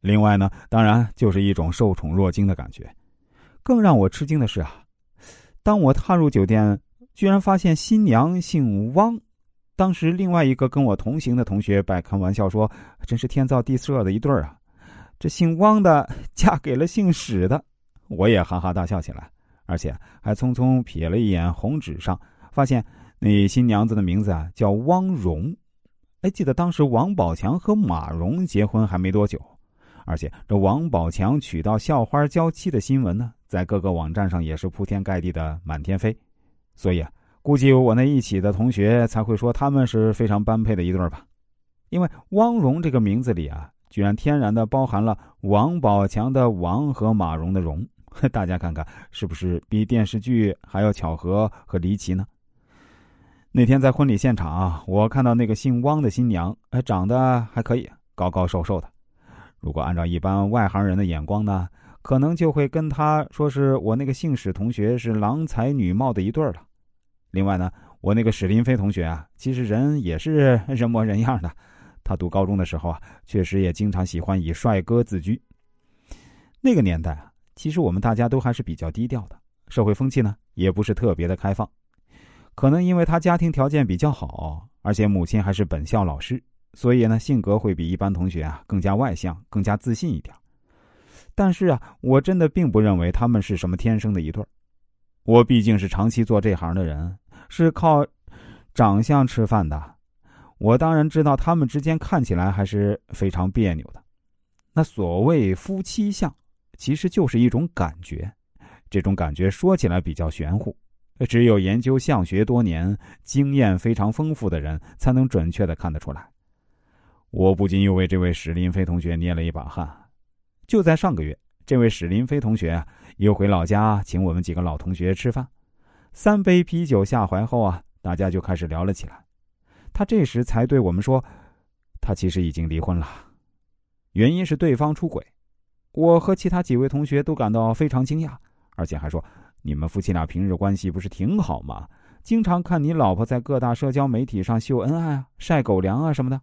另外呢，当然就是一种受宠若惊的感觉。更让我吃惊的是啊，当我踏入酒店，居然发现新娘姓汪。当时另外一个跟我同行的同学摆开玩笑说：“真是天造地设的一对儿啊！这姓汪的嫁给了姓史的。”我也哈哈大笑起来，而且还匆匆瞥了一眼红纸上，发现那新娘子的名字啊叫汪蓉。哎，记得当时王宝强和马蓉结婚还没多久，而且这王宝强娶到校花娇妻的新闻呢，在各个网站上也是铺天盖地的满天飞，所以啊。估计我那一起的同学才会说他们是非常般配的一对吧，因为汪蓉这个名字里啊，居然天然的包含了王宝强的王和马蓉的蓉，大家看看是不是比电视剧还要巧合和离奇呢？那天在婚礼现场啊，我看到那个姓汪的新娘，哎，长得还可以，高高瘦瘦的。如果按照一般外行人的眼光呢，可能就会跟他说是我那个姓史同学是郎才女貌的一对了。另外呢，我那个史林飞同学啊，其实人也是人模人样的。他读高中的时候啊，确实也经常喜欢以帅哥自居。那个年代啊，其实我们大家都还是比较低调的，社会风气呢也不是特别的开放。可能因为他家庭条件比较好，而且母亲还是本校老师，所以呢性格会比一般同学啊更加外向、更加自信一点。但是啊，我真的并不认为他们是什么天生的一对。我毕竟是长期做这行的人，是靠长相吃饭的。我当然知道他们之间看起来还是非常别扭的。那所谓夫妻相，其实就是一种感觉。这种感觉说起来比较玄乎，只有研究相学多年、经验非常丰富的人才能准确的看得出来。我不禁又为这位史林飞同学捏了一把汗。就在上个月。这位史林飞同学，又回老家请我们几个老同学吃饭，三杯啤酒下怀后啊，大家就开始聊了起来。他这时才对我们说，他其实已经离婚了，原因是对方出轨。我和其他几位同学都感到非常惊讶，而且还说：“你们夫妻俩平日关系不是挺好吗？经常看你老婆在各大社交媒体上秀恩爱啊、晒狗粮啊什么的。”